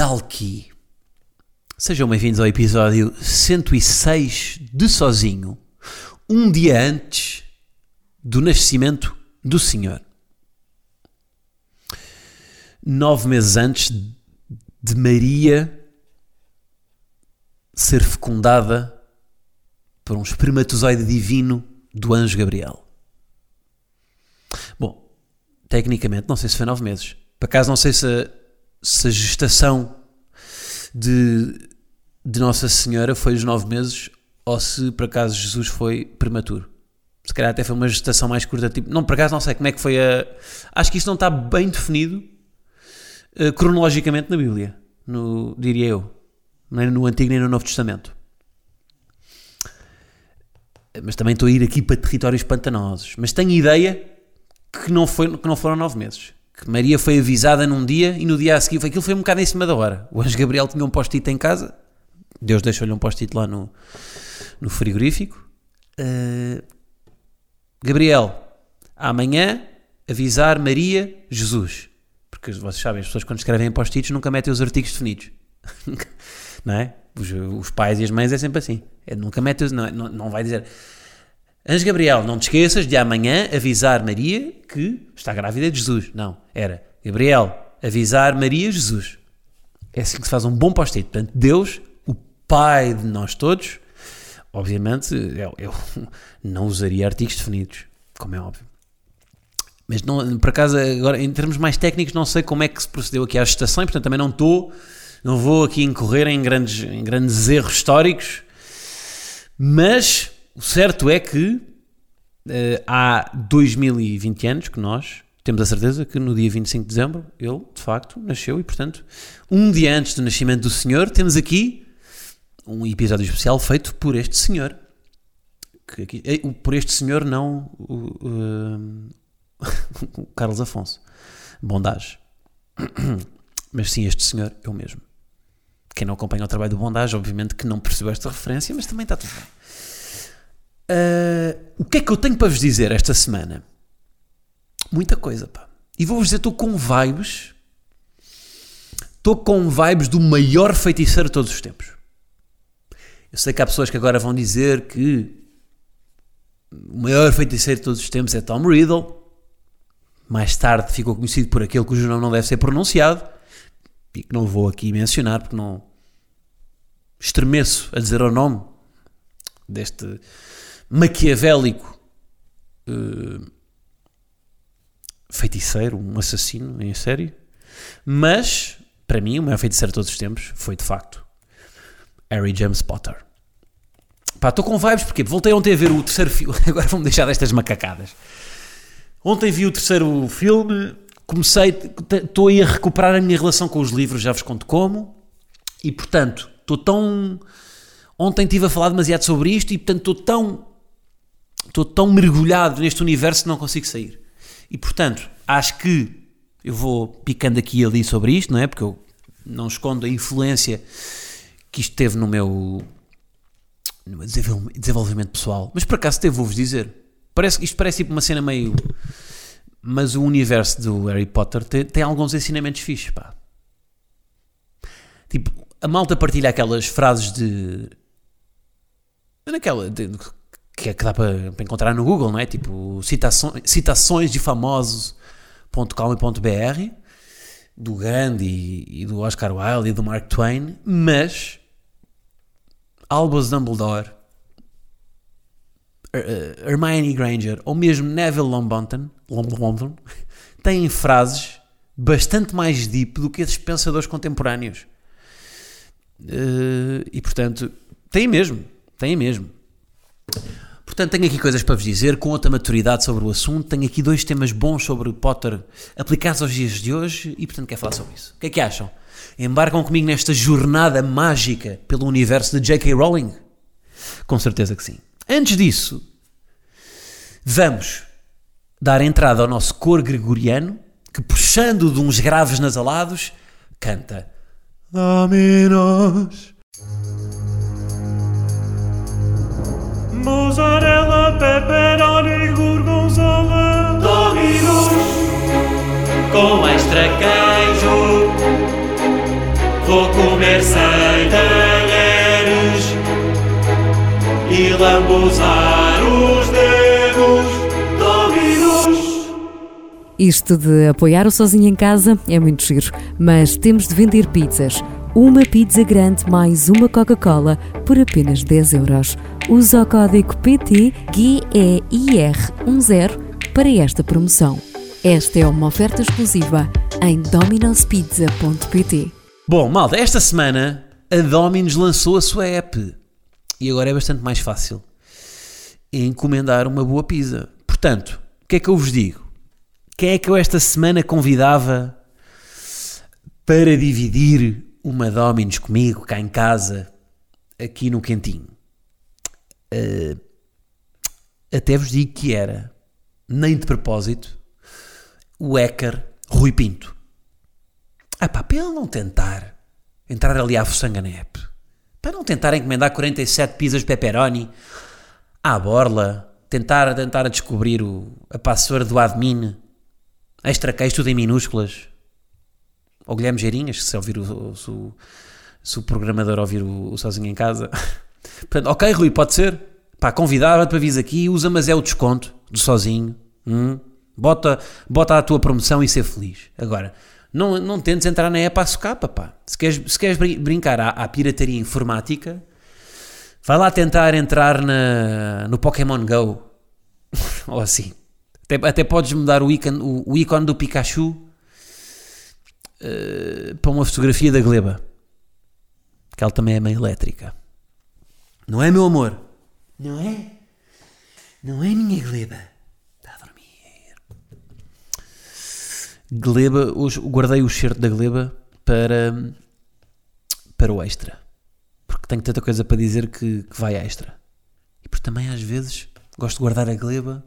alqui? Sejam bem-vindos ao episódio 106 de Sozinho, um dia antes do nascimento do Senhor. Nove meses antes de Maria ser fecundada por um espermatozoide divino do anjo Gabriel. Bom, tecnicamente, não sei se foi nove meses. Por acaso, não sei se se a gestação de, de Nossa Senhora foi os nove meses ou se por acaso Jesus foi prematuro. Se calhar até foi uma gestação mais curta. Tipo, não, por acaso não sei como é que foi a. Acho que isso não está bem definido uh, cronologicamente na Bíblia, no, diria eu. Nem no Antigo nem no Novo Testamento. Mas também estou a ir aqui para territórios pantanosos. Mas tenho ideia que não, foi, que não foram nove meses que Maria foi avisada num dia e no dia a seguir aquilo foi um bocado em cima da hora. O anjo Gabriel tinha um post-it em casa, Deus deixou-lhe um post-it lá no, no frigorífico. Uh, Gabriel, amanhã avisar Maria Jesus. Porque vocês sabem, as pessoas quando escrevem post-its nunca metem os artigos definidos. não é? Os, os, pais e as mães é sempre assim. É, nunca metem, não, não, não vai dizer Anjo Gabriel, não te esqueças de amanhã avisar Maria que está grávida de Jesus. Não, era Gabriel, avisar Maria Jesus. É assim que se faz um bom post-it. Portanto, Deus, o Pai de nós todos, obviamente, eu, eu não usaria artigos definidos, como é óbvio. Mas não, por acaso, agora, em termos mais técnicos, não sei como é que se procedeu aqui à gestação e, portanto, também não estou, não vou aqui incorrer em grandes, em grandes erros históricos, mas o certo é que uh, há 2020 anos que nós temos a certeza que no dia 25 de dezembro ele, de facto, nasceu e, portanto, um dia antes do nascimento do Senhor, temos aqui um episódio especial feito por este Senhor. Que eh, por este Senhor, não o, uh, o Carlos Afonso. Bondage. Mas sim, este Senhor, eu mesmo. Quem não acompanha o trabalho do Bondage, obviamente que não percebeu esta referência, mas também está tudo bem. Uh, o que é que eu tenho para vos dizer esta semana? Muita coisa, pá. E vou-vos dizer, estou com vibes. Estou com vibes do maior feiticeiro de todos os tempos. Eu sei que há pessoas que agora vão dizer que o maior feiticeiro de todos os tempos é Tom Riddle. Mais tarde ficou conhecido por aquele cujo nome não deve ser pronunciado. E que não vou aqui mencionar porque não estremeço a dizer o nome deste maquiavélico uh, feiticeiro, um assassino em série. Mas, para mim, o maior feiticeiro de todos os tempos foi de facto Harry James Potter. Pá, estou com vibes porque voltei ontem a ver o terceiro filme. Agora vamos deixar destas macacadas. Ontem vi o terceiro filme, comecei, estou aí a recuperar a minha relação com os livros, já vos conto como. E portanto, estou tão. Ontem estive a falar demasiado sobre isto e portanto estou tão estou tão mergulhado neste universo que não consigo sair. E portanto, acho que eu vou picando aqui e ali sobre isto, não é? Porque eu não escondo a influência que isto teve no meu, no meu desenvolvimento pessoal. Mas por acaso teve, vou-vos dizer. Parece, isto parece tipo uma cena meio. Mas o universo do Harry Potter tem, tem alguns ensinamentos fixos, pá. Tipo, a malta partilha aquelas frases de. Naquela. De, que, é que dá para, encontrar no Google, não é? Tipo, citações, citações de famosos.com.br do Gandhi e, e, do Oscar Wilde e do Mark Twain, mas Albus Dumbledore, Hermione Granger ou mesmo Neville Longbottom, Longbottom têm frases bastante mais deep do que esses pensadores contemporâneos. Uh, e portanto, têm mesmo, têm mesmo. Portanto, tenho aqui coisas para vos dizer, com outra maturidade sobre o assunto. Tenho aqui dois temas bons sobre Potter aplicados aos dias de hoje e, portanto, quero falar sobre isso. O que é que acham? Embarcam comigo nesta jornada mágica pelo universo de J.K. Rowling? Com certeza que sim. Antes disso, vamos dar entrada ao nosso cor gregoriano, que puxando de uns graves nasalados, canta Dominos. Mozzarella, pepperoni, gorgonzola. Dominos Com extra queijo Vou comer sem talheres E lambuzar os dedos. Isto de apoiar o sozinho em casa é muito giro, mas temos de vender pizzas. Uma pizza grande mais uma Coca-Cola por apenas 10 euros. Usa o código PTGEIR10 para esta promoção. Esta é uma oferta exclusiva em dominospizza.pt. Bom, malta, esta semana a Domino's lançou a sua app e agora é bastante mais fácil encomendar uma boa pizza. Portanto, o que é que eu vos digo? Quem é que eu esta semana convidava para dividir uma Domino's comigo cá em casa, aqui no Quentinho? Uh, até vos digo que era, nem de propósito, o hacker Rui Pinto. Ah pá, para ele não tentar entrar ali à fuçanga na app, para não tentar encomendar 47 pizzas de pepperoni à borla, tentar, tentar descobrir o, a password do admin, extra queijo tudo em minúsculas, ou Guilherme Geirinhas, se ouvir o, se, o, se o programador ouvir o, o sozinho em casa. Portanto, ok, Rui, pode ser. Pá, convidava-te para vir aqui, usa, mas é o desconto do sozinho. Hum? Bota, bota a tua promoção e ser feliz. Agora, não, não tentes entrar na app à socapa, pá. Se queres, se queres brin- brincar à, à pirataria informática, vai lá tentar entrar na, no Pokémon Go. Ou assim. Até, até podes mudar o ícone, o, o ícone do Pikachu eh, para uma fotografia da Gleba. Que ela também é meio elétrica. Não é, meu amor? Não é? Não é, minha Gleba? Está a dormir. Gleba, hoje guardei o shirt da Gleba para, para o extra. Porque tenho tanta coisa para dizer que, que vai extra. E porque também às vezes gosto de guardar a Gleba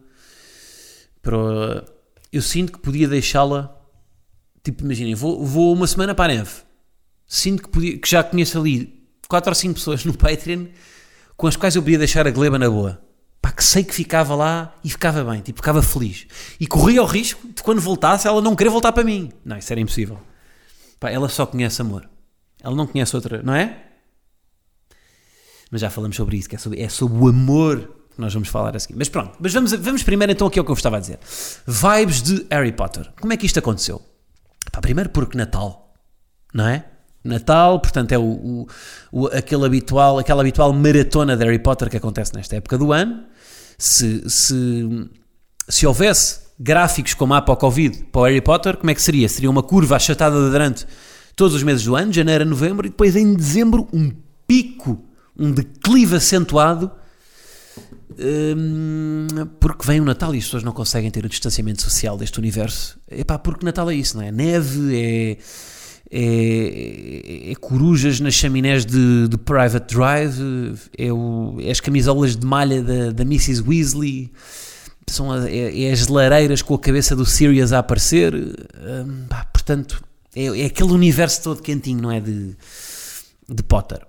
para. o- Eu sinto que podia deixá-la. Tipo, imaginem, vou, vou uma semana para a Neve. Sinto que, podia, que já conheço ali 4 ou 5 pessoas no Patreon com as quais eu podia deixar a Gleba na boa. Pá, que sei que ficava lá e ficava bem, tipo, ficava feliz. E corria o risco de quando voltasse ela não querer voltar para mim. Não, isso era impossível. Pá, ela só conhece amor. Ela não conhece outra, não é? Mas já falamos sobre isso, que é sobre, é sobre o amor que nós vamos falar a seguir. Mas pronto, mas vamos, vamos primeiro então aqui ao que eu vos estava a dizer. Vibes de Harry Potter. Como é que isto aconteceu? Pá, primeiro porque Natal, não é? Natal, portanto, é o, o- o- aquele habitual, aquela habitual maratona de Harry Potter que acontece nesta época do ano. Se, se, se houvesse gráficos como há para Covid para o Harry Potter, como é que seria? Seria uma curva achatada durante todos os meses do ano, janeiro a novembro, e depois em dezembro um pico, um declive acentuado Hum, porque vem o Natal e as pessoas não conseguem ter o distanciamento social deste universo. Epá, porque Natal é isso, não é? Neve, é, é, é corujas nas chaminés de, de Private Drive, é, o- é as camisolas de malha da, da Mrs. Weasley, são a- é, é as lareiras com a cabeça do Sirius a aparecer. Hum, pá, portanto, é, é aquele universo todo quentinho, não é? De, de Potter.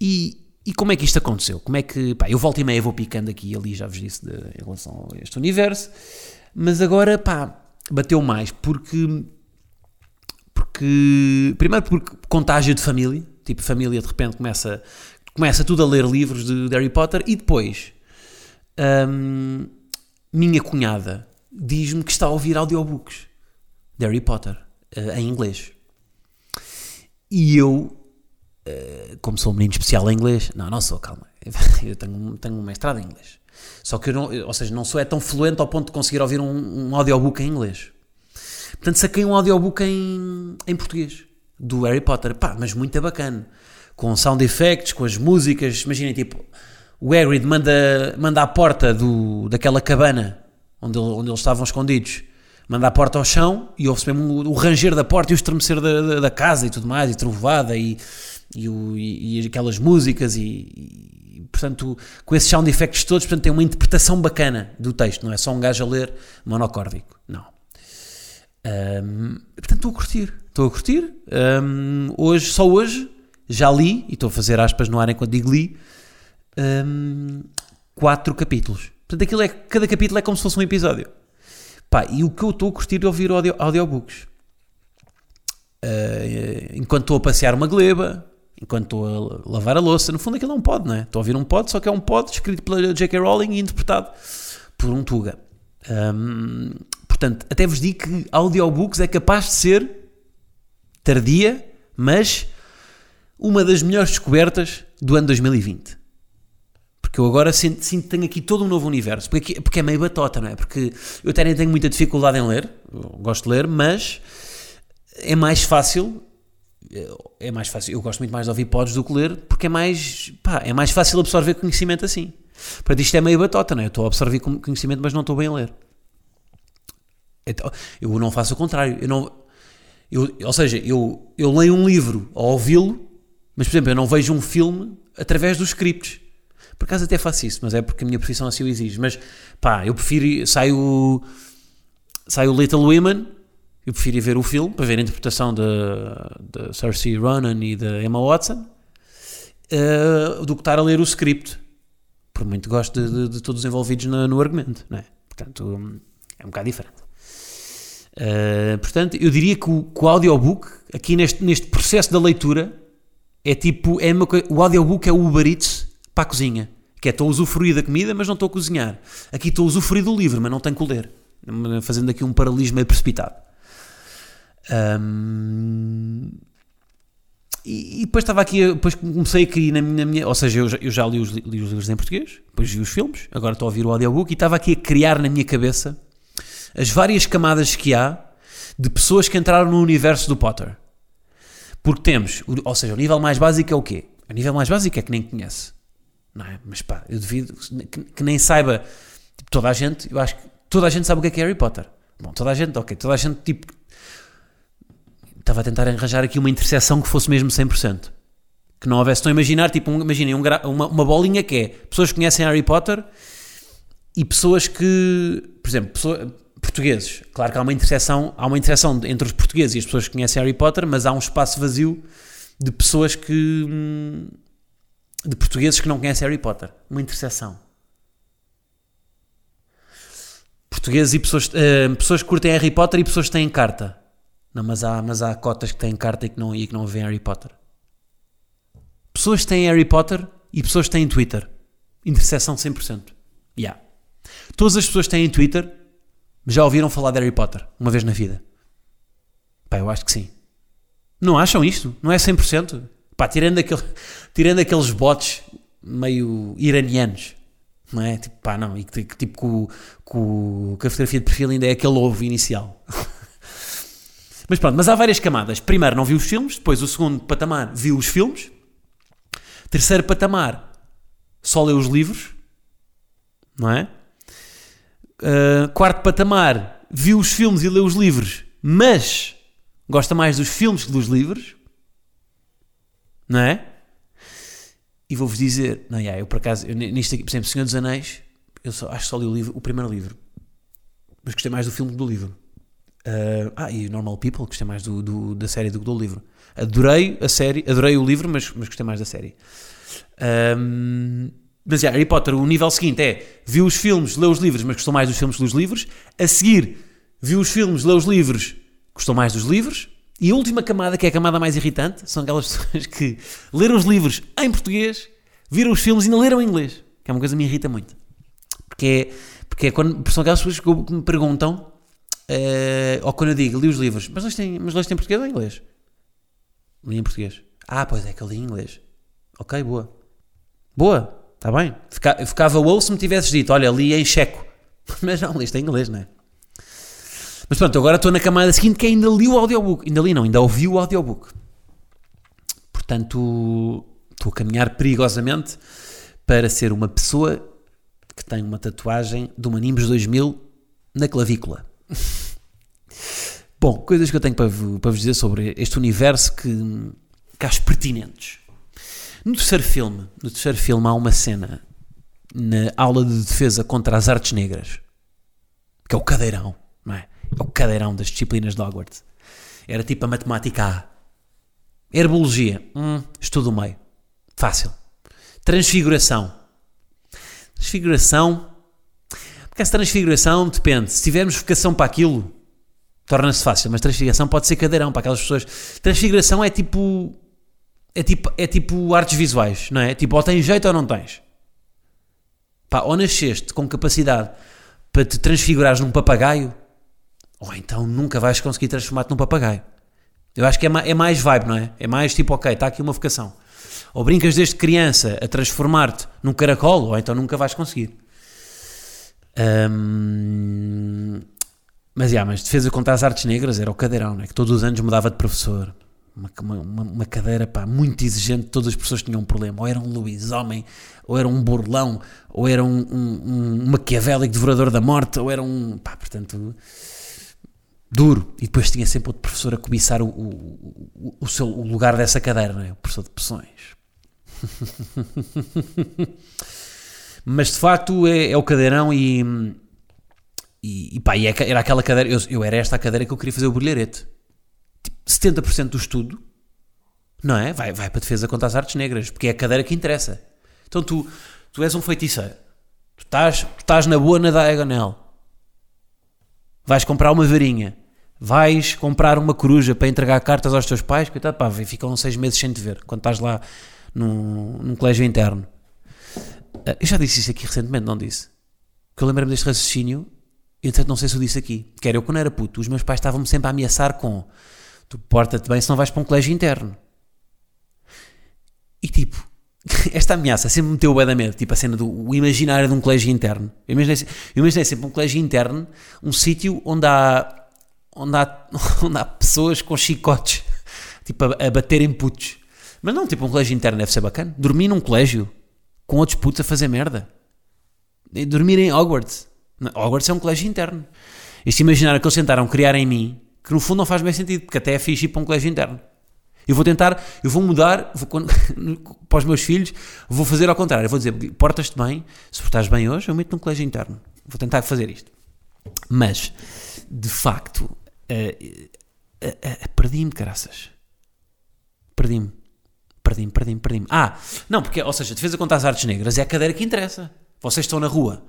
E, e como é que isto aconteceu? Como é que. Pá, eu volto e meia vou picando aqui e ali, já vos disse, de, em relação a este universo, mas agora, pá, bateu mais porque. Porque. Primeiro, porque contágio de família, tipo, família de repente começa, começa tudo a ler livros de, de Harry Potter e depois. hum, minha cunhada diz-me que está a ouvir audiobooks de Harry Potter eh, em inglês. E eu como sou um menino especial em inglês, não, não sou, calma, eu tenho, tenho um mestrado em inglês. Só que eu não, ou seja, não sou é tão fluente ao ponto de conseguir ouvir um, um audiobook em inglês. Portanto, saquei um audiobook em, em português, do Harry Potter, pá, mas muito bacana. Com sound effects, com as músicas, imaginem, tipo, o Hagrid manda, manda à porta do, daquela cabana onde, ele- onde eles estavam escondidos, manda a porta ao chão e ouve-se mesmo o, ranger da porta e o estremecer da, da, da casa e tudo mais, e trovada e, e, o- e- e aquelas músicas e, e, portanto, com esses sound effects todos, portanto, tem uma interpretação bacana do texto, não é só um gajo a ler monocórdico, não. Ahm, portanto, estou a curtir. Estou a curtir. Ahm, hoje, só hoje, já li, e estou a fazer aspas no ar enquanto digo li, ahm, quatro capítulos. Portanto, aquilo é, cada capítulo é como se fosse um episódio. Pá, e o que eu estou a curtir é ouvir audio, audiobooks. Ah, enquanto estou a passear uma gleba, enquanto estou a lavar a louça, no fundo aquilo é um pod, não é? Estou a ouvir um pod, só que é um pod escrito pela J.K. Rowling e interpretado por um Tuga. Ahm, portanto, até vos digo que audiobooks é capaz de ser tardia, mas uma das melhores descobertas do ano 2020. Porque eu agora sinto, sinto que tenho aqui todo um novo universo. Porque, aqui- porque é meio batota, não é? Porque eu até nem tenho muita dificuldade em ler, gosto de ler, mas é mais fácil. É mais fácil. Eu gosto muito mais de ouvir pods do que ler, porque é mais, pá, é mais fácil absorver conhecimento assim. Portanto, isto é meio batota, não é? Eu estou a absorver con- conhecimento, mas não estou bem a ler. Então, eu não faço o contrário. Eu não, eu, ou seja, eu, eu leio um livro ao ouvi-lo, mas, por exemplo, eu não vejo um filme através dos scripts. Por acaso até faço isso, mas é porque a minha profissão assim o exige. Mas, pá, eu prefiro... Sai o, sai o Little Women, eu prefiro ir ver o filme, para ver a interpretação da Cersei Ronan e da Emma Watson, eh, do que estar a ler o script. Por muito gosto de, de- de todos os envolvidos no, no argumento, não é? Portanto, é um bocado diferente. Uh, portanto, eu diria que o, que o audiobook, aqui neste, neste processo da leitura, é tipo, é uma o audiobook é o Uber Eats para a cozinha. Que é, estou a usufruir da comida, mas não estou a cozinhar. Aqui estou a usufruir do livro, mas não tenho que ler. Fazendo aqui um paralelismo meio precipitado. Hum, e, e depois estava aqui, depois comecei a cair na minha, na minha- ou seja, eu já, eu já li, os, li os livros em português, depois vi os filmes, agora estou a ouvir o audiobook e estava aqui a criar na minha cabeça as várias camadas que há de pessoas que entraram no universo do Potter. Porque temos, ou seja, o nível mais básico é o quê? O nível mais básico é que nem conhece. Não é? Mas pá, eu devido que, que nem saiba, tipo, toda a gente, eu acho que toda a gente sabe o que é que é Harry Potter. Bom, toda a gente, ok, toda a gente, tipo, estava a tentar arranjar aqui uma interseção que fosse mesmo 100%. Que não houvesse, estão a imaginar, tipo, um, imaginem um uma, uma bolinha que é pessoas que conhecem Harry Potter e pessoas que, por exemplo, pessoa- portugueses. Claro que há uma interseção, há uma interseção entre os portugueses e as pessoas que conhecem Harry Potter, mas há um espaço vazio de pessoas que hum, de portugueses que não conhecem Harry Potter. Uma interseção. Portugueses e pessoas, eh, pessoas que curtem Harry Potter e pessoas que têm carta. Não, mas há, mas há cotas que têm carta e que não, e que não veem Harry Potter. Pessoas que têm Harry Potter e pessoas que têm Twitter. Interseção 100%. Yeah. Todas as pessoas que têm Twitter já ouviram falar de Harry Potter uma vez na vida. Pá, eu acho que sim. Não acham isto? Não é 100%? Pá, tirando, aquele, tirando aqueles bots meio iranianos. Não é? Tipo, pá, não. E que, que tipo, com, a fotografia de perfil ainda é aquele ovo inicial. mas pronto, mas há várias camadas. Primeiro, não vi os filmes. Depois, o segundo patamar, vi os filmes. Terceiro patamar, só leu os livros. Não é? Uh, quarto patamar, viu os filmes e leu os livros, mas gosta mais dos filmes que dos livros, não é? E vou-vos dizer, não, yeah, eu por acaso, eu, nisto aqui, por exemplo, Senhor dos Anéis, eu só, acho que só li o, livro, o primeiro livro, mas gostei mais do filme que do livro. Uh, ah, e Normal People, gostei mais do, do- da série do que do livro. Adorei a série, adorei o livro, mas, mas gostei mais da série. Um, mas já, Harry Potter, o nível seguinte é viu os filmes, leu os livros, mas gostou mais dos filmes que dos livros. A seguir, viu os filmes, leu os livros, gostou mais dos livros. E a última camada, que é a camada mais irritante, são aquelas pessoas que leram os livros em português, viram os filmes e ainda leram em inglês. Que é uma coisa que me irrita muito. Porque é, porque é quando, são aquelas pessoas que me perguntam, eh, ou quando eu digo, li os livros, mas leste em, mas em português ou em inglês? Li em português. Ah, pois é que eu li em inglês. Ok, boa. Boa, está bem. Fica- ficava ou se me tivesses dito, olha, li em checo. Mas não, liste em inglês, não é? Mas pronto, agora estou na camada seguinte que ainda li o audiobook. Ainda li não, ainda ouvi o audiobook. Portanto, estou a caminhar perigosamente para ser uma pessoa que tem uma tatuagem do Manimbus 2000 na clavícula. Bom, coisas que eu tenho para, vo- para vos dizer sobre este universo que, que acho pertinentes. No terceiro filme, no terceiro filme há uma cena na aula de defesa contra as artes negras, que é o cadeirão, não é? É o cadeirão das disciplinas de Hogwarts. Era tipo a matemática A. Herbologia, hum, estudo meio. Fácil. Transfiguração. Transfiguração. Porque essa transfiguração depende. Se tivermos vocação para aquilo, torna-se fácil. Mas transfiguração pode ser cadeirão para aquelas pessoas. Transfiguração é tipo. É tipo, é tipo artes visuais, não é? Tipo, ou tens jeito ou não tens. Pá, ou nasceste com capacidade para te transfigurares num papagaio, ou então nunca vais conseguir transformar-te num papagaio. Eu acho que é, é mais vibe, não é? É mais tipo, ok, está aqui uma vocação. Ou brincas desde criança a transformar-te num caracol, ou então nunca vais conseguir. Hum, mas, yeah, mas defesa contra as artes negras era o cadeirão, não é? Que todos os anos mudava de professor. Uma, uma, uma- cadeira pá, muito exigente, todas as pessoas tinham um problema. Ou era um Luís Homem, ou era um burlão, ou era um, um, um maquiavélico devorador da morte, ou era um. pá, portanto. duro. E depois tinha sempre outro professor a cobiçar o, o, o, o seu, o lugar dessa cadeira, não é? O professor de pressões. Mas de facto é, é o cadeirão e. E, e pá, e é era aquela cadeira. Eu, eu era esta a cadeira que eu queria fazer o brilharete. Tipo, 70% do estudo, não é? Vai, vai para a defesa contra as artes negras, porque é a cadeira que interessa. Então tu, tu és um feiticeiro, tu estás, tu estás na boa na Diagonal, vais comprar uma varinha, vais comprar uma coruja para entregar cartas aos teus pais, coitado, pá, ficam seis meses sem te ver quando estás lá num, num colégio interno. Ah, Eu já disse isto aqui recentemente, não disse? Que eu lembrei-me deste raciocínio entretanto não sei se eu disse aqui. Que era eu quando era puto, os meus pais estavam-me sempre a ameaçar com tu porta-te bem se não vais para um colégio interno. E tipo, esta ameaça sempre me meteu o da medo, tipo a cena do imaginário de um colégio interno. Eu imaginei, eu imaginei sempre um colégio interno, um sítio onde há, onde, há, onde há pessoas com chicotes, tipo a, a baterem putos. Mas não, tipo um colégio interno deve ser bacana. Dormir num colégio com outros putos a fazer merda. Dormir em Hogwarts. Hogwarts é um colégio interno. Este imaginário que eles tentaram criar em mim, que no fundo não faz bem sentido, porque até é fixe ir para um colégio interno. Eu vou tentar, eu vou mudar, vou, para os meus filhos, vou fazer ao contrário. Eu vou dizer, portas-te bem, se portares bem hoje, eu meto num colégio interno. Vou tentar fazer isto. Mas, de facto, eh, eh, eh, perdi-me, caraças. Perdi-me. Perdi-me, perdi-me, perdi-me. Ah, não, porque, ou seja, defesa contra as artes negras é a cadeira que interessa. Vocês estão na rua.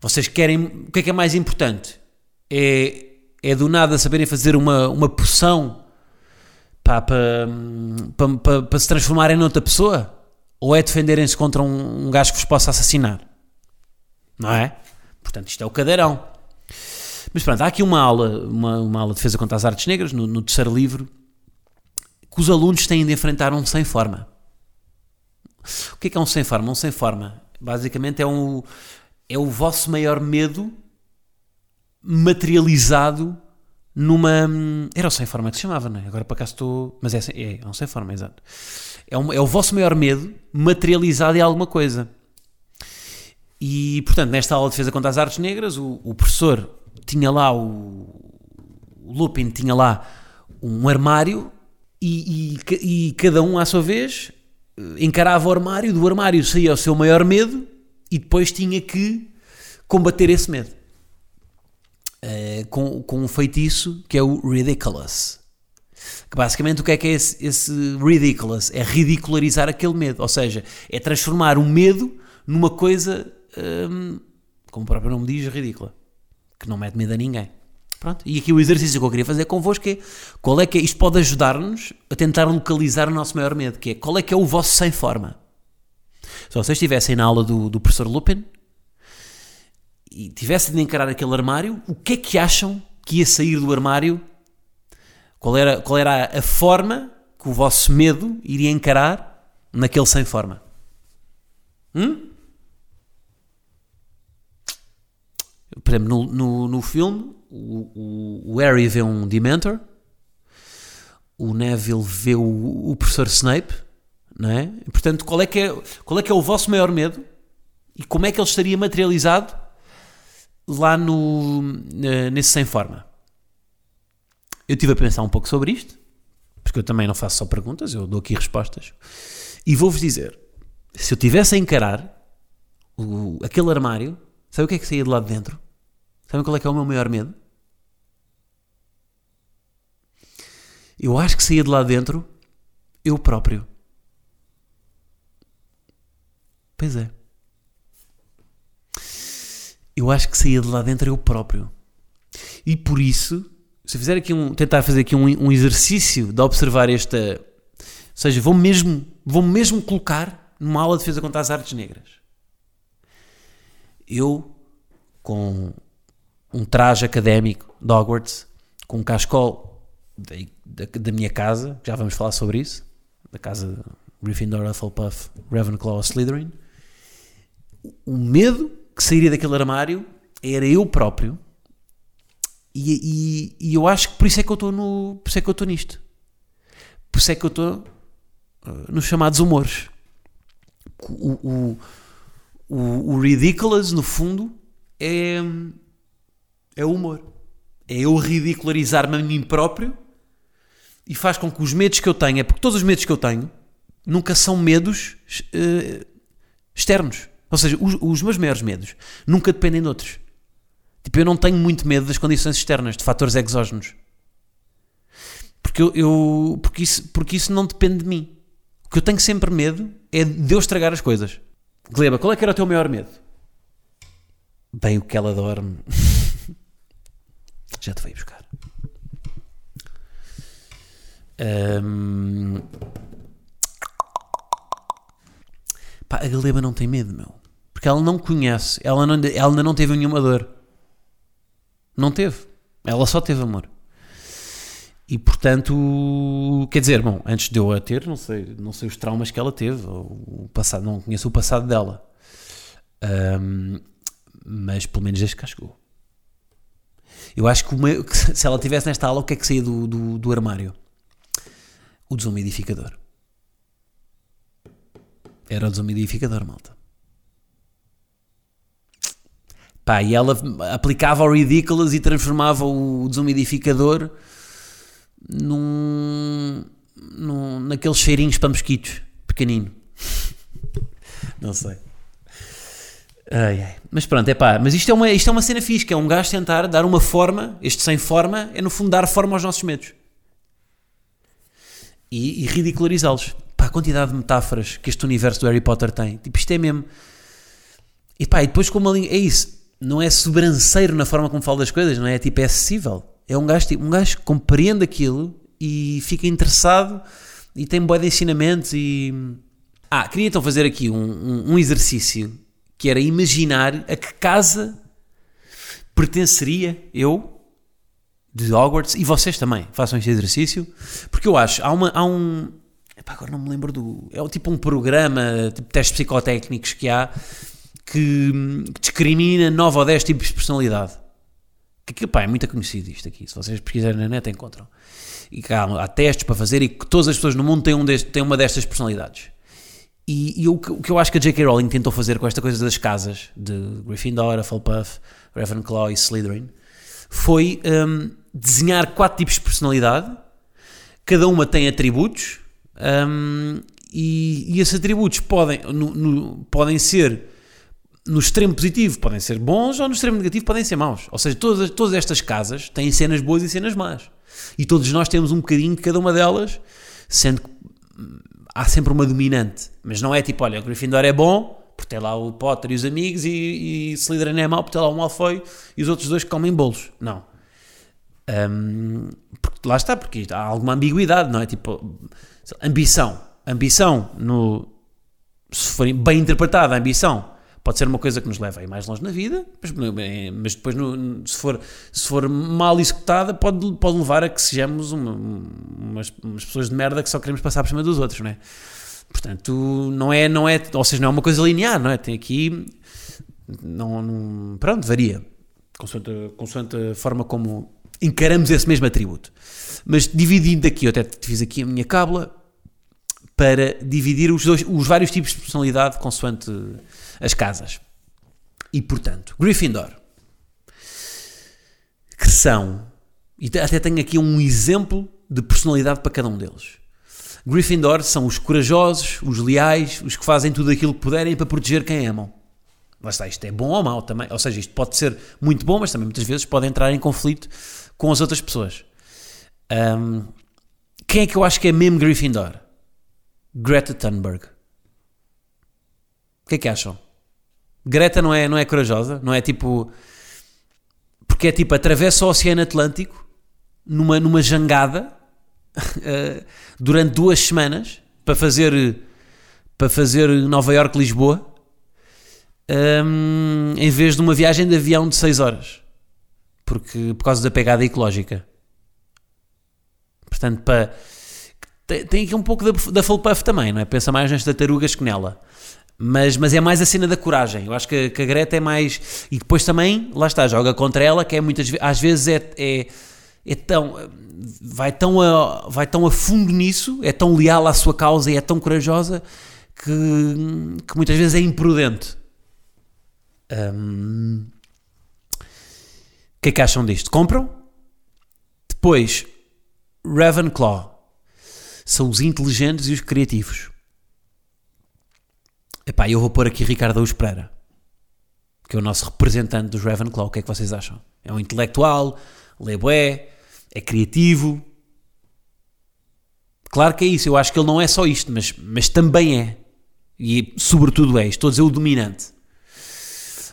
Vocês querem. O que é que é mais importante? É, é do nada saberem fazer uma, uma poção para, para, para, para, se transformarem noutra pessoa? Ou é defenderem-se contra um, um gajo que vos possa assassinar? Não é? Portanto, isto é o cadeirão. Mas pronto, há aqui uma aula, uma, uma aula de defesa contra as artes negras, no, no terceiro livro, que os alunos têm de enfrentar um sem forma. O que é que é um sem forma? Um sem forma, basicamente, é, um, é o vosso maior medo materializado numa. Era o sem forma que se chamava, não é? Agora para cá estou. Mas é, é, é um sem forma, exato. É, um- é o vosso maior medo materializado em alguma coisa. E, portanto, nesta aula de defesa contra as artes negras, o, o professor tinha lá o, o Lupin tinha lá um armário e, e e cada um, à sua vez, eh, encarava o armário, do armário saía o seu maior medo e depois tinha que combater esse medo. Eh, com, com um feitiço que é o Ridiculous. Que basicamente o que é que é esse, esse Ridiculous? É ridicularizar aquele medo. Ou seja, é transformar o medo numa coisa, hum, como o próprio nome diz, ridícula. Que não mete medo a ninguém. Pronto. E aqui o exercício que eu queria fazer convosco é qual é que é, isto pode ajudar-nos a tentar localizar o nosso maior medo, que é qual é que é o vosso sem forma. Se vocês estivessem na aula do, do professor Lupin e tivessem de encarar aquele armário, o que é que acham que ia sair do armário? Qual era, qual era a, forma que o vosso medo iria encarar naquele sem forma? Hum? Por exemplo, no, no, no filme, o, o, o Harry vê um Dementor, o Neville vê o, o professor Snape, não é? Portanto, qual é, que é, qual é que é o vosso maior medo e como é que ele estaria materializado lá no, eh, nesse sem forma? Eu estive a pensar um pouco sobre isto, porque eu também não faço só perguntas, eu dou aqui respostas. E vou-vos dizer: se eu tivesse a encarar o- aquele armário, sabe o que é que saía de lá de dentro? Sabem qual é que é o meu maior medo? Eu acho que saía de lá dentro eu próprio. Pois é. Eu acho que saía de lá dentro eu próprio. E por isso, se eu fizer aqui um, tentar fazer aqui um, um exercício de observar esta, ou seja, vou mesmo, vou mesmo colocar numa aula de defesa contra as artes negras. Eu com um traje académico de Hogwarts, com um cascol da, da, da minha casa, já vamos falar sobre isso, da casa Gryffindor, Hufflepuff, Ravenclaw, Slytherin. O medo que sairia daquele armário era eu próprio e, e, e eu acho que por isso é que eu estou no, por isso é que eu estou nisto. Por isso é que eu estou uh, nos chamados humores. O, o, o, o ridiculous, no fundo, é, é o humor. É eu ridicularizar-me a mim próprio e faz com que os medos que eu tenho, é porque todos os medos que eu tenho nunca são medos eh, externos. Ou seja, os, os meus maiores medos nunca dependem de outros. Tipo, eu não tenho muito medo das condições externas, de fatores exógenos. Porque, eu, eu- porque, isso, porque isso não depende de mim. O que eu tenho sempre medo é de eu estragar as coisas. Gleba, qual é que era o teu maior medo? Bem, o que ela dorme. Já te veio buscar. Ahm, Pá, a Galeba não tem medo, meu. Porque ela não conhece. Ela, não, ela ainda não teve nenhuma dor. Não teve. Ela só teve amor. E portanto, quer dizer, bom, antes de eu a ter, não sei, não sei os traumas que ela teve, o passado, não conheço o passado dela. Ahm, mas pelo menos desde cá chegou. Eu acho que, que se ela tivesse nesta aula, o que é que saía do, do, do armário? O desumidificador. Era o desumidificador, malta. Pá, e ela aplicava o ridiculous e transformava o desumidificador num, num naqueles cheirinhos para mosquitos, pequenino. Não sei. Ai, ai. Mas pronto, é pá, mas isto é, uma, isto é uma cena fixe, que é um gajo tentar dar uma forma, este sem forma, é no fundo dar forma aos nossos medos. E, e ridicularizá-los. Pá, a quantidade de metáforas que este universo do Harry Potter tem. Tipo, isto é mesmo... E pá, e depois como a língua... É isso. Não é sobranceiro na forma como fala das coisas, não é? Tipo, é acessível. É um gajo, tipo, um gajo que compreende aquilo e fica interessado e tem boa de ensinamentos e... Ah, queria então fazer aqui um, um, um exercício que era imaginar a que casa pertenceria eu de Hogwarts e vocês também façam este exercício porque eu acho há, uma, há um epá, agora não me lembro do é tipo um programa tipo testes psicotécnicos que há que, que discrimina 9 ou 10 tipos de personalidade. Que, é muito conhecido isto aqui. Se vocês pesquisarem na net encontram. E que há, há testes para fazer e que todas as pessoas no mundo têm, um deste, têm uma destas personalidades. E, e o, que, o que eu acho que a J.K. Rowling tentou fazer com esta coisa das casas de Gryffindor, Hufflepuff, Ravenclaw e Slytherin foi hum, desenhar quatro tipos de personalidade, cada uma tem atributos hum, e, e esses atributos podem, no- no- podem ser no extremo positivo podem ser bons ou no extremo negativo podem ser maus. Ou seja, todas, todas estas casas têm cenas boas e cenas más. E todos nós temos um bocadinho de cada uma delas, sendo que hum, há sempre uma dominante. Mas não é tipo, olha, o Gryffindor é bom, porque tem lá o Potter e os amigos, e, e Slytherin é mau, porque tem lá o Malfoy e os outros dois que comem bolos. Não. Porque lá está, porque há alguma ambiguidade, não é? Tipo, ambição. Ambição, no, se for bem interpretada, ambição pode ser uma coisa que nos leva a ir mais longe na vida, mas, mas depois, no- se, for, se for mal executada, pode, pode levar a que sejamos uma- umas, umas pessoas de merda que só queremos passar por cima dos outros, não é? Portanto, não é, não é, ou seja, não é uma coisa linear, não é? Tem aqui, não, não- pronto, varia, consoante, consoante a forma como encaramos esse mesmo atributo. Mas dividindo aqui, eu até fiz aqui a minha cábula, para dividir os, dois, os vários tipos de personalidade consoante as casas. E portanto, Gryffindor, que são, e até tenho aqui um exemplo de personalidade para cada um deles. Gryffindor são os corajosos, os leais, os que fazem tudo aquilo que puderem para proteger quem amam. Lá está, isto é bom ou mau também. Ou seja, isto pode ser muito bom, mas também muitas vezes pode entrar em conflito com as outras pessoas. Um, quem é que eu acho que é mesmo Gryffindor? Greta Thunberg. O que é que acham? Greta não é, não é corajosa? Não é tipo. Porque é tipo, atravessa o Oceano Atlântico numa, numa jangada uh, durante duas semanas para fazer, para fazer Nova York-Lisboa um, em vez de uma viagem de avião de 6 horas. Porque, por causa da pegada ecológica. Portanto, para, tem, tem aqui um pouco da, da full puff também, não é? Pensa mais nas tartarugas que nela. Mas, mas é mais a cena da coragem. Eu acho que, que a Greta é mais. E depois também, lá está, joga contra ela, que é muitas às vezes é, é, é tão. Vai tão, a, vai tão a fundo nisso, é tão leal à sua causa e é tão corajosa que, que muitas vezes é imprudente. O que é que acham disto? Compram? Depois, Ravenclaw são os inteligentes e os criativos. Epá, eu vou pôr aqui Ricardo Augusto Pereira, que é o nosso representante dos Ravenclaw. O que é que vocês acham? É um intelectual, lê bué, é criativo. Claro que é isso, eu acho que ele não é só isto, mas, mas também é. E sobretudo é, estou a dizer o dominante.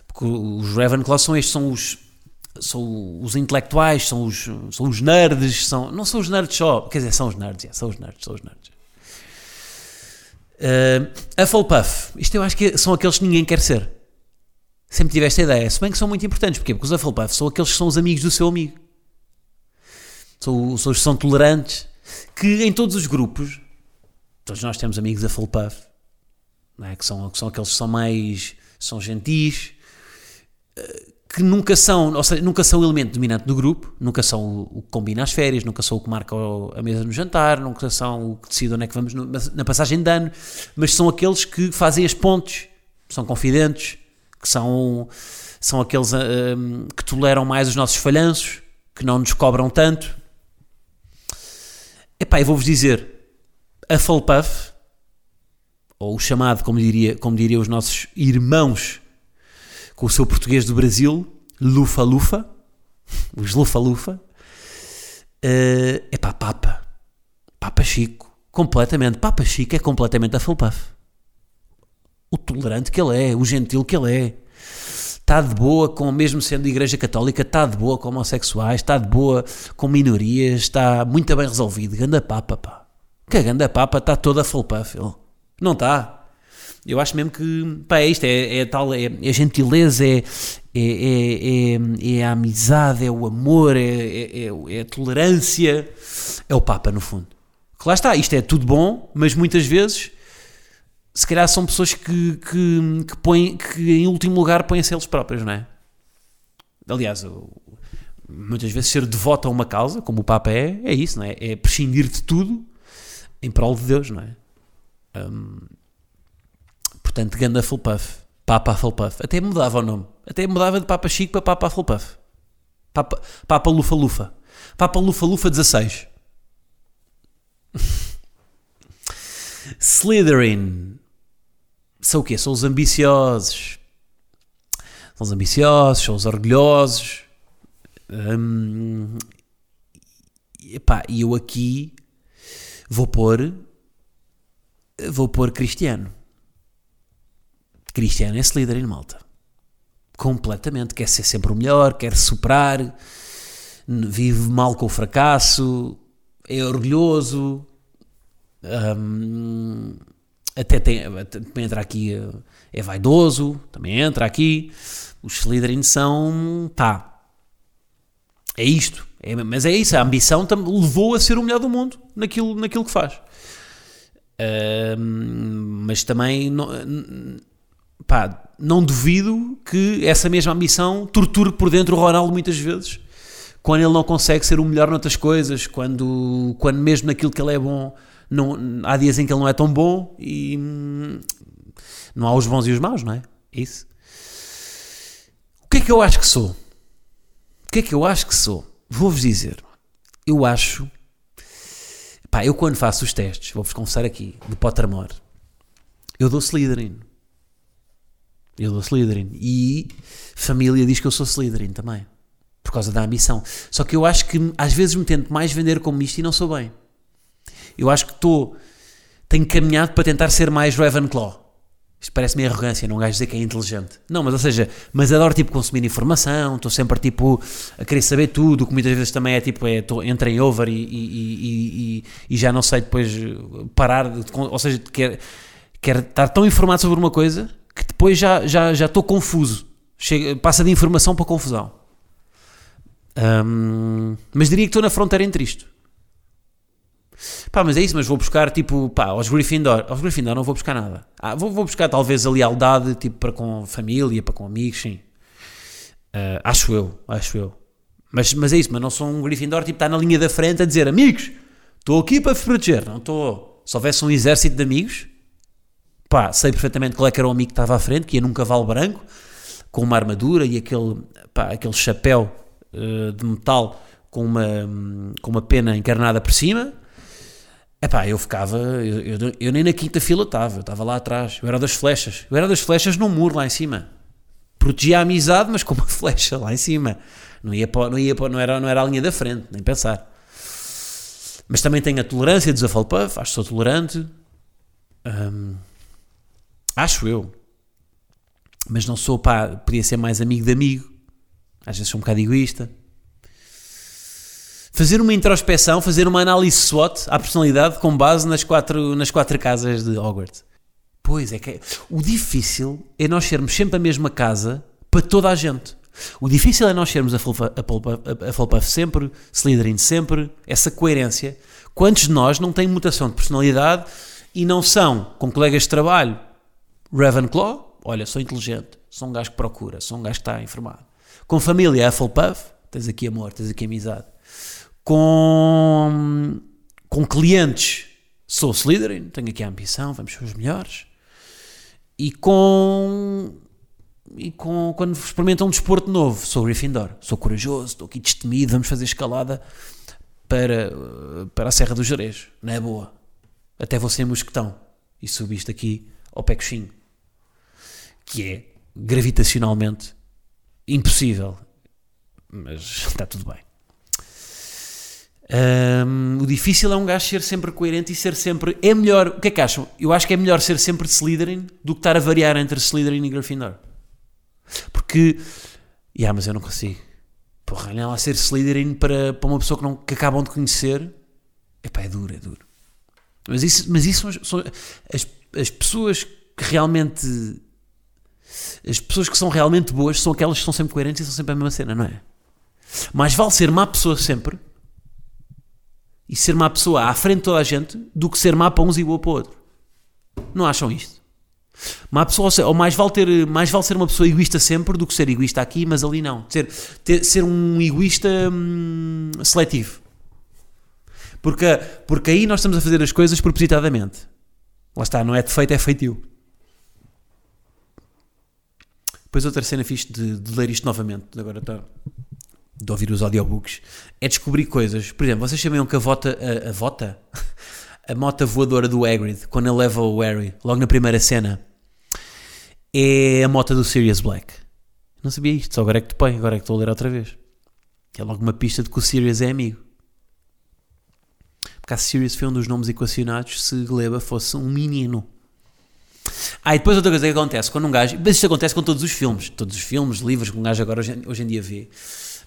Porque os Ravenclaw são estes, são os são os intelectuais, são os, são os nerds, são, não são os nerds só, quer dizer, são os nerds, é, são os nerds, são os nerds. Uh, Hufflepuff, isto eu acho que são aqueles que ninguém quer ser. Sempre tive esta ideia, se bem que são muito importantes, porque Porque os Hufflepuff são aqueles que são os amigos do seu amigo. São, são os que são tolerantes, que em todos os grupos, todos nós temos amigos Hufflepuff, não é? que, são, que são aqueles que são mais, são gentis, uh, que nunca são, ou seja, nunca são o elemento dominante do grupo, nunca são o que combina as férias, nunca são o que marca a mesa no jantar, nunca são o que decide onde é que vamos no, na passagem de ano, mas são aqueles que fazem as pontes, são confidentes, que são, são aqueles uh, que toleram mais os nossos falhanços, que não nos cobram tanto. Epá, eu vou-vos dizer, a Hufflepuff, ou o chamado, como diria, como diria os nossos irmãos com o seu português do Brasil, Lufa-Lufa, os Lufa-Lufa, uh, é pá, Papa, Papa Chico, completamente, Papa Chico é completamente a Felpuff. O tolerante que ele é, o gentil que ele é, está de boa com, mesmo sendo igreja católica, está de boa com homossexuais, está de boa com minorias, está muito bem resolvido. Ganda Papa, pá. Que a Ganda Papa está toda a Felpuff, ele. Não está. Eu acho mesmo que pá, é isto, é, é tal, é, é gentileza, é, é, é, é, a amizade, é o amor, é, é, é, a tolerância, é o Papa no fundo. Que lá está, isto é tudo bom, mas muitas vezes se calhar são pessoas que, que, que, põem, que em último lugar põem-se eles próprios, não é? Aliás, muitas vezes ser devoto a uma causa, como o Papa é, é isso, não é? É prescindir de tudo em prol de Deus, não é? Um, Portanto, ganda Hufflepuff. Papa Hufflepuff. Até mudava o nome. Até mudava de Papa Chico para Papa Hufflepuff. Papa, Papa Lufa Lufa. Papa Lufa Lufa 16. Slytherin. São o quê? São os ambiciosos. São os ambiciosos, são os orgulhosos. Hum, epá, eu aqui vou pôr vou pôr cristiano. Cristiano é esse líder em Malta. Completamente. Quer ser sempre o melhor, quer superar, vive mal com o fracasso, é orgulhoso. Até tem, entra aqui, é vaidoso, também entra aqui. Os Slytherin são, pá, é isto. É, mas é isso, a ambição levou a ser o melhor do mundo naquilo, naquilo que faz. Mas também não, pá, não duvido que essa mesma ambição torture por dentro o Ronaldo muitas vezes quando ele não consegue ser o melhor noutras coisas, quando, quando mesmo naquilo que ele é bom, não, há dias em que ele não é tão bom e hum, não há os bons e os maus, não é? É Isso. O que é que eu acho que sou? O que é que eu acho que sou? Vou-vos dizer. Eu acho. Pá, eu quando faço os testes, vou-vos confessar aqui, de Pottermore, eu dou Slytherin. Eu dou Slytherin. E família diz que eu sou Slytherin também. Por causa da ambição. Só que eu acho que às vezes me tento mais vender como isto e não sou bem. Eu acho que estou. Tenho caminhado para tentar ser mais Ravenclaw. Isto parece-me arrogância, não um gajo dizer que é inteligente. Não, mas ou seja, mas adoro tipo consumir informação, estou sempre tipo a querer saber tudo, que muitas vezes também é tipo, é, entra em over e, e, e, e, já não sei depois parar, ou seja, quero, quero estar tão informado sobre uma coisa que depois já, já, já estou confuso. Chega, passa de informação para confusão. Um, mas diria que estou na fronteira entre isto. Pá, mas é isso, mas vou buscar tipo, pá, aos Gryffindor, aos Gryffindor não vou buscar nada. Ah, vou, vou buscar talvez a lealdade, tipo, para com família, para com amigos, sim. Uh, acho eu, acho eu. Mas, mas é isso, mas não sou um Gryffindor, tipo, está na linha da frente a dizer, amigos, estou aqui para vos proteger, não estou... Se houvesse um exército de amigos, pá, sei perfeitamente qual é que era o amigo que estava à frente, que ia num cavalo branco, com uma armadura e aquele, pá, aquele chapéu uh, de metal com uma, com uma pena encarnada por cima Epá, eu ficava, eu, eu, eu, nem na quinta fila estava, eu estava lá atrás, eu era das flechas, eu era das flechas num muro lá em cima. Protegia a amizade, mas com uma flecha lá em cima. Não, ia para, não, ia para, não, era, não era a linha da frente, nem pensar. Mas também tenho a tolerância de Zafalpuff, acho que sou tolerante. Hum, acho eu. Mas não sou, pá, podia ser mais amigo de amigo. Às vezes sou um bocado egoísta fazer uma introspeção, fazer uma análise SWOT à personalidade com base nas quatro, nas quatro casas de Hogwarts. Pois é que é. o difícil é nós sermos sempre a mesma casa para toda a gente. O difícil é nós sermos a Hufflepuff sempre, Slytherin sempre, essa coerência. Quantos de nós não têm mutação de personalidade e não são, com colegas de trabalho, Ravenclaw? Olha, sou inteligente, sou um gajo que procura, sou um gajo que está informado. Com família, Hufflepuff, tens aqui amor, tens aqui amizade com, com clientes, sou Slytherin, tenho aqui a ambição, vamos ser os melhores. E com e com, quando experimentam um desporto novo, sou Gryffindor, sou corajoso, estou aqui destemido, vamos fazer escalada para, para a Serra do Jerez, não é boa. Até vou ser mosquetão e subiste aqui ao pé coxinho, que é gravitacionalmente impossível, mas está tudo bem. Um, o difícil é um gajo ser sempre coerente e ser sempre. É melhor. O que é que acham? Eu acho que é melhor ser sempre Slytherin do que estar a variar entre Slytherin e Gryffindor. Porque. Yeah, mas eu não consigo. Porra, olha lá ser Slytherin para, para uma pessoa que, não, que acabam de conhecer. Epá, é duro, é duro. Mas isso, mas isso são, são as, as pessoas que realmente. As pessoas que são realmente boas são aquelas que são sempre coerentes e são sempre a mesma cena, não é? Mais vale ser má pessoa sempre e ser má pessoa à frente de toda a gente do que ser má para uns e boa para o outro. Não acham isto? Má pessoa, ou mais vale, ter, mais vale ser uma pessoa egoísta sempre do que ser egoísta aqui, mas ali não. Ser, ter, ser um egoísta hum, seletivo. Porque, porque aí nós estamos a fazer as coisas propositadamente. Lá está, não é defeito, é feitio. Depois outra cena fixe de, de ler isto novamente. Agora está de ouvir os audiobooks, é descobrir coisas. Por exemplo, vocês sabiam que a vota, a, a vota, a mota voadora do Hagrid, quando ele leva o Harry, logo na primeira cena, é a mota do Sirius Black. Não sabia isto, só agora é que topei, agora é que estou a ler outra vez. É logo uma pista de que o Sirius é amigo. Porque a Sirius foi um dos nomes equacionados se Gleba fosse um menino. Ah, e depois outra coisa que acontece quando um gajo. Mas isto acontece com todos os filmes. Todos os filmes, livros que um gajo agora hoje, em dia vê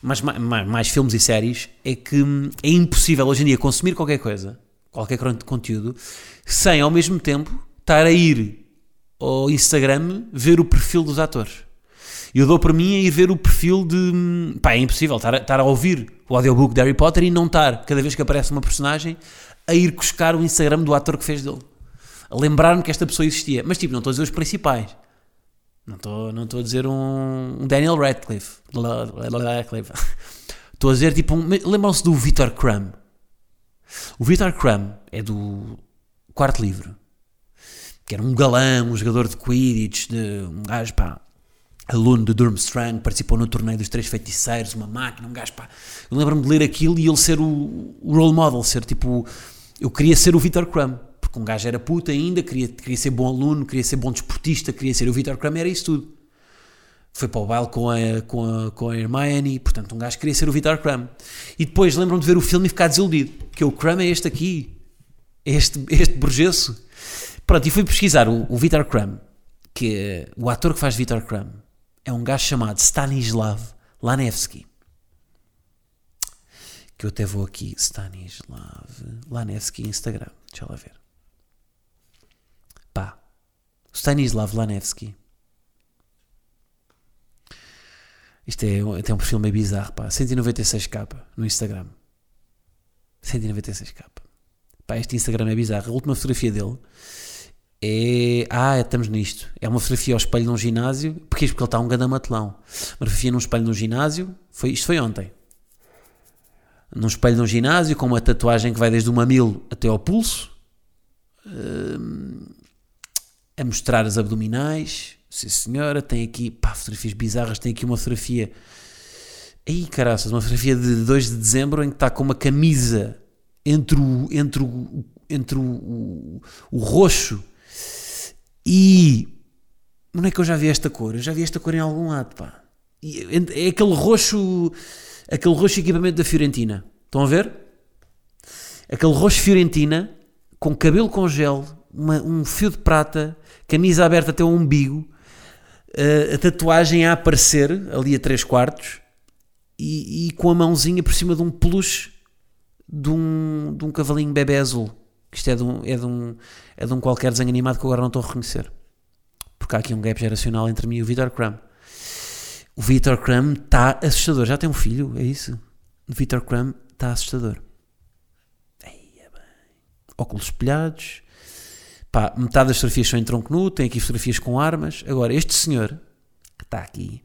mais, mais, mais filmes e séries, é que hum, é impossível hoje em dia consumir qualquer coisa, qualquer conteúdo, sem ao mesmo tempo estar a ir ao Instagram ver o perfil dos atores. Eu dou para mim a ir ver o perfil de. Hum, pá, é impossível estar a, estar a ouvir o audiobook de Harry Potter e não estar, cada vez que aparece uma personagem, a ir buscar o Instagram do ator que fez dele. A lembrar-me que esta pessoa existia. Mas, tipo, não estou a dizer os principais. Não estou não a dizer um, um Daniel Radcliffe. Radcliffe. Estou a dizer tipo um. Lembram-se do Vitor Crumb? O Vitor Crumb é do quarto livro. Que era um galã, um jogador de Quidditch, de um gajo, pá, aluno de Durmstrang, participou no torneio dos Três Feiticeiros, uma máquina, um gajo, pá. Eu lembro-me de ler aquilo e ele ser o, o role model, ser tipo. Eu queria ser o Vitor Crumb, um gajo era puta ainda, queria, queria ser bom aluno, queria ser bom desportista, queria ser o Vitor Crumb, era isso tudo. Foi para o baile com a, com a, com a Hermione, portanto, um gajo queria ser o Vitor Crumb. E depois lembram de ver o filme e ficar desiludido, que o Crumb é este aqui, é este, é este burgesso. Pronto, e fui pesquisar o, o Vitor Crumb, que é, o ator que faz Vitor Crumb é um gajo chamado Stanislav Lanevski. Que eu até vou aqui, Stanislav Lanevski, Instagram, deixa lá ver. Pá, Stanislav Lanevski. Isto é, tem um perfil meio bizarro, pá. 196k no Instagram. 196k. Pá, este Instagram é bizarro. A última fotografia dele é. Ah, estamos nisto. É uma fotografia ao espelho num ginásio. Porquê? Porque ele está um ganda matelão. Uma fotografia num espelho num ginásio. Foi, isto foi ontem. Num espelho num ginásio com uma tatuagem que vai desde o mamilo até ao pulso. Hum, a mostrar as abdominais. Sim senhora, tem aqui pá, fotografias bizarras. Tem aqui uma fotografia. Aí caraças, uma fotografia de 2 de dezembro em que está com uma camisa entre o, entre o, entre o, o, o roxo e. Onde é que eu já vi esta cor? Eu já vi esta cor em algum lado, pá. É aquele roxo. Aquele roxo equipamento da Fiorentina. Estão a ver? Aquele roxo Fiorentina com cabelo com gel, uma, um fio de prata, camisa aberta até o umbigo, a, a tatuagem a aparecer ali a 3 quartos e, e, com a mãozinha por cima de um peluche de um, de um cavalinho bebê azul. Isto é de, um, é, de um, é de um qualquer desenho animado que agora não estou a reconhecer. Porque há aqui um gap geracional entre mim e o Vitor Crumb. O Vitor Crumb está assustador. Já tem um filho, é isso? O Vitor Crumb está assustador. Bem. Óculos espelhados. Pá, metade das fotografias são em tronco nu. Tem aqui fotografias com armas. Agora, este senhor que está aqui,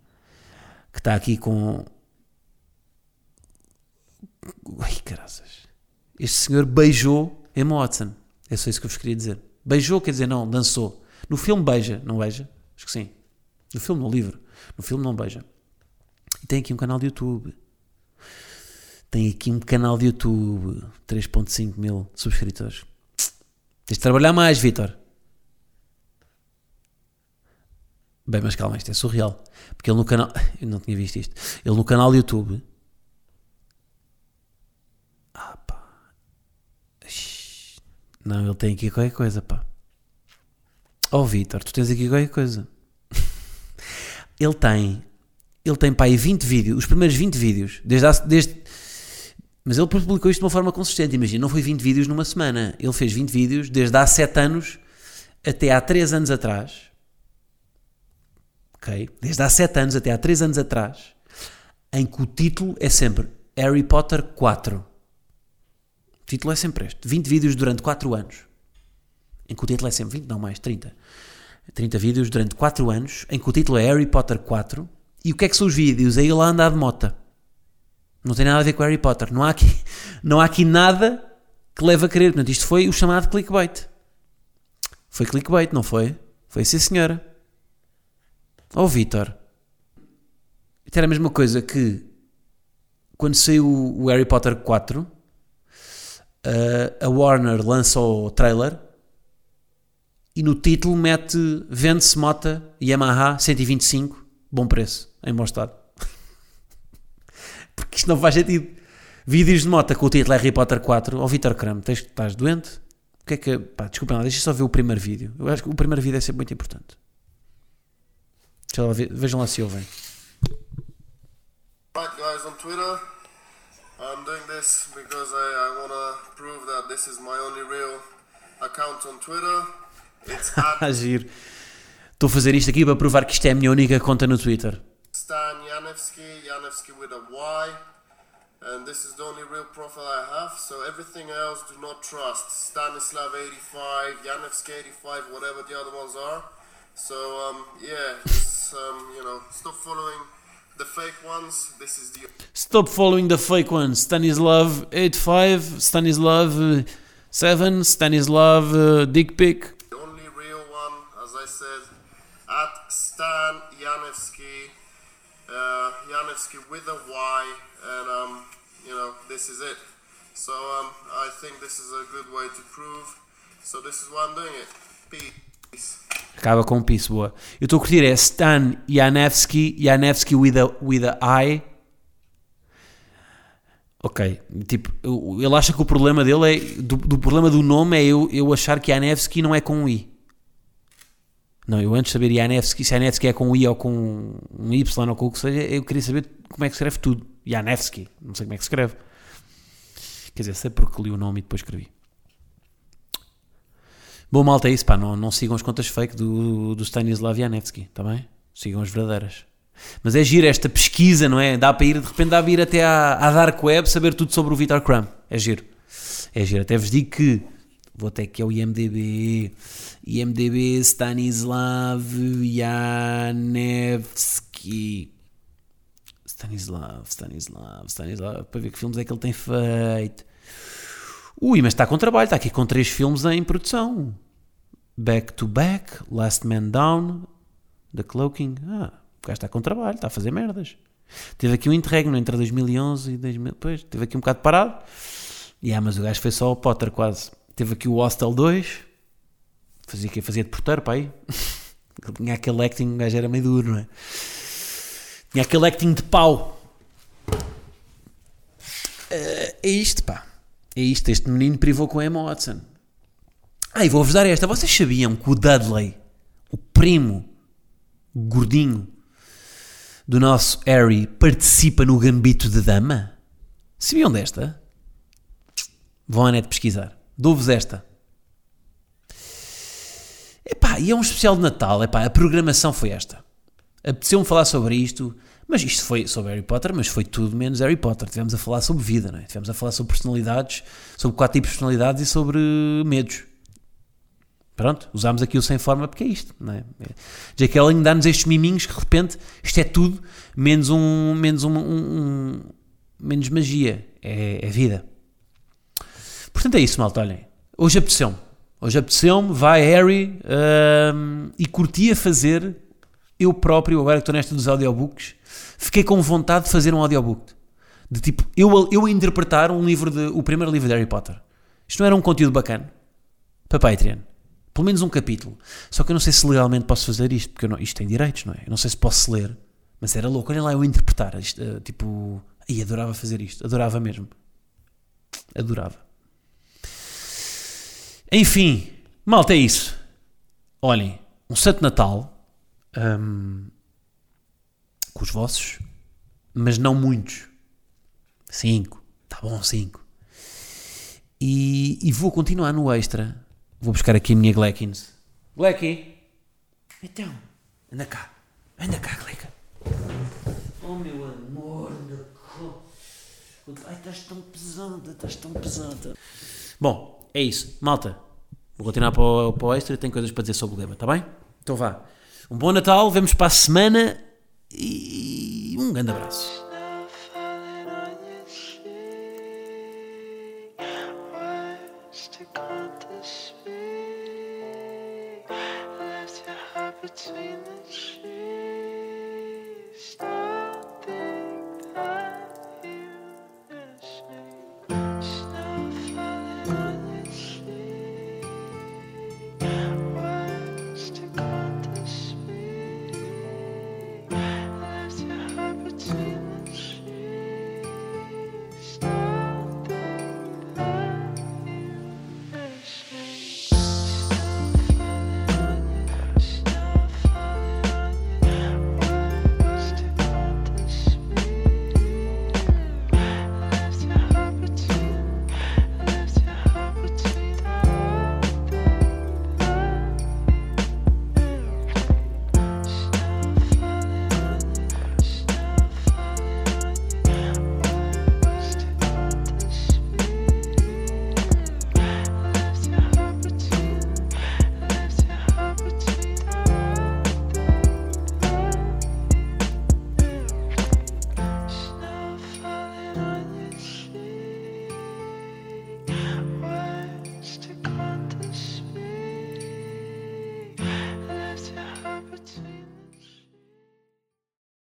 que está aqui com. Ai, caraças. Este senhor beijou Emma Watson. É só isso que eu vos queria dizer. Beijou, quer dizer, não, dançou. No filme beija, não beija? Acho que sim. No filme, no livro. No filme não beija. E tem aqui um canal de YouTube. Tem aqui um canal de YouTube. 3.5 mil subscritores. Tens de trabalhar mais, Vitor. Bem, mas calma, isto é surreal. Porque ele no canal. Eu não tinha visto isto. Ele no canal de YouTube. Ah, pá. Não, ele tem aqui qualquer coisa, pá. Oh, Vitor, tu tens aqui qualquer coisa. ele tem. Ele tem, pá, aí 20 vídeos. Os primeiros 20 vídeos. Desde, desde, mas ele publicou isto de uma forma consistente. Imagina, não foi 20 vídeos numa semana. Ele fez 20 vídeos desde há 7 anos até há 3 anos atrás. Ok? Desde há 7 anos até há 3 anos atrás. Em que o título é sempre Harry Potter 4. O título é sempre este. 20 vídeos durante 4 anos. Em que o título é sempre 20, não mais, 30. 30 vídeos durante 4 anos. Em que o título é Harry Potter 4. E o que é que são os vídeos? É ele a andar de mota. Não tem nada a ver com Harry Potter. Não há aqui, não há aqui nada que leve a crer. Portanto, isto foi o chamado clickbait. Foi clickbait, não foi? Foi sim, senhora. Ó oh, Vitor. Isto era a mesma coisa que quando saiu o Harry Potter 4, a Warner lançou o trailer e no título mete vende-se mota Yamaha 125, bom preço, em bom estado. Porque isto não faz sentido. Vídeos de moto com o título Harry Potter 4. Ó oh, Vitor Crame, tens, estás doente? O que é que. Pá, desculpa, deixa só ver o primeiro vídeo. Eu acho que o primeiro vídeo é sempre muito importante. Lá ver, vejam lá se ouvem. Right, guys, on Twitter, I'm doing this because I, I want to prove that this is my only real account on Twitter. It's at Giro. Estou a fazer isto aqui para provar que isto é a minha única conta no Twitter. Stan Janevsky, Janevsky with a Y. And this is the only real profile I have, so everything else do not trust. Stanislav 85, Janevsky 85, whatever the other ones are. So um, yeah, just um, you know, stop following the fake ones. This is the Stop following the fake ones. Stanislav 85, Stanislav uh, 7, Stanislav uh, Dick Pic. The only real one, as I said, at Stan Janevsky, uh, Janevsky with a Y, and um, you know this is it. So um, I think this is a good way to prove. So this is why I'm doing it. Peace. Acaba com piso, boa. Eu estou a curtir, é Stan Janevsky, Janevsky with a, with a I. Ok, tipo, ele acha que o problema dele é, do, do problema do nome é eu, eu achar que Janevsky não é com um I. Não, eu antes de saber Janevsky, se Janevsky é com um I ou com um Y ou com o que seja, eu queria saber como é que escreve tudo. Janevsky, não sei como é que escreve. Quer dizer, sei porque li o nome e depois escrevi. Bom, malta, é isso, pá, não, não sigam as contas fake do, do Stanislav Janevsky, está bem? Sigam as verdadeiras. Mas é giro esta pesquisa, não é? Dá para ir, de repente dá para ir até à, à Dark Web saber tudo sobre o Vitor Krum. É giro. É giro. Até vos digo que, vou até aqui ao IMDB, IMDB Stanislav Janevsky. Stanislav, Stanislav, Stanislav, para ver que filmes é que ele tem feito. Ui, mas está com trabalho, está aqui com três filmes em produção. Back to Back, Last Man Down, The Cloaking. Ah, o gajo está com trabalho, está a fazer merdas. Teve aqui um interregno entre 2011 e 2000. Depois, teve aqui um bocado parado. E ah, mas o gajo fez só o Potter quase. Teve aqui o Hostel 2. Fazia que fazia de porteiro. Ele tinha aquele acting, o gajo era meio duro, não é? Tinha aquele acting de pau. Eh, é isto, pá. É isto. Este menino privou com a Emma Watson. Ah, e vou-vos dar esta. Vocês sabiam que o Dudley, o primo gordinho do nosso Harry, participa no Gambito de Dama? Sabiam desta? Vão à net pesquisar. Dou-vos esta. Epá, e é um especial de Natal. Epá, a programação foi esta. Apeteceu-me falar sobre isto, mas isto foi sobre Harry Potter, mas foi tudo menos Harry Potter. Tivemos a falar sobre vida, não é? Tivemos a falar sobre personalidades, sobre quatro tipos de personalidades e sobre medos. Pronto, usámos aqui o sem forma porque é isto, não é? J.K. Rowling dá-nos estes miminhos que de repente isto é tudo menos um, menos um, um- um- menos magia, é, é vida. Portanto é isso, malta, olhem. Hoje apeteceu-me. Hoje apeteceu-me, vai Harry hum, e curtia fazer eu próprio, agora que estou nesta dos audiobooks, fiquei com vontade de fazer um audiobook. De tipo, eu, eu interpretar um livro de, o primeiro livro de Harry Potter. Isto não era um conteúdo bacana? Para Patreon. Pelo menos um capítulo. Só que eu não sei se legalmente posso fazer isto, porque não- isto tem direitos, não é? Eu não sei se posso ler. Mas era louco. Olhem lá eu interpretar. Isto, eh, tipo, ai, adorava fazer isto. Adorava mesmo. Adorava. Enfim, malta, é isso. Olhem, um Santo Natal hum, com os vossos, mas não muitos. Cinco, tá bom, cinco. E, e vou continuar no extra. Vou buscar aqui a minha Glackins. Glacky! Então, anda cá. Anda cá, Gleca. Oh meu amor, anda cá. Ai, estás tão pesada, estás tão pesada. Bom, é isso. Malta, vou continuar para o, para o extra, tenho coisas para dizer sobre o Lema, está bem? Então vá. Um bom Natal, vemos para a semana e um grande abraço. to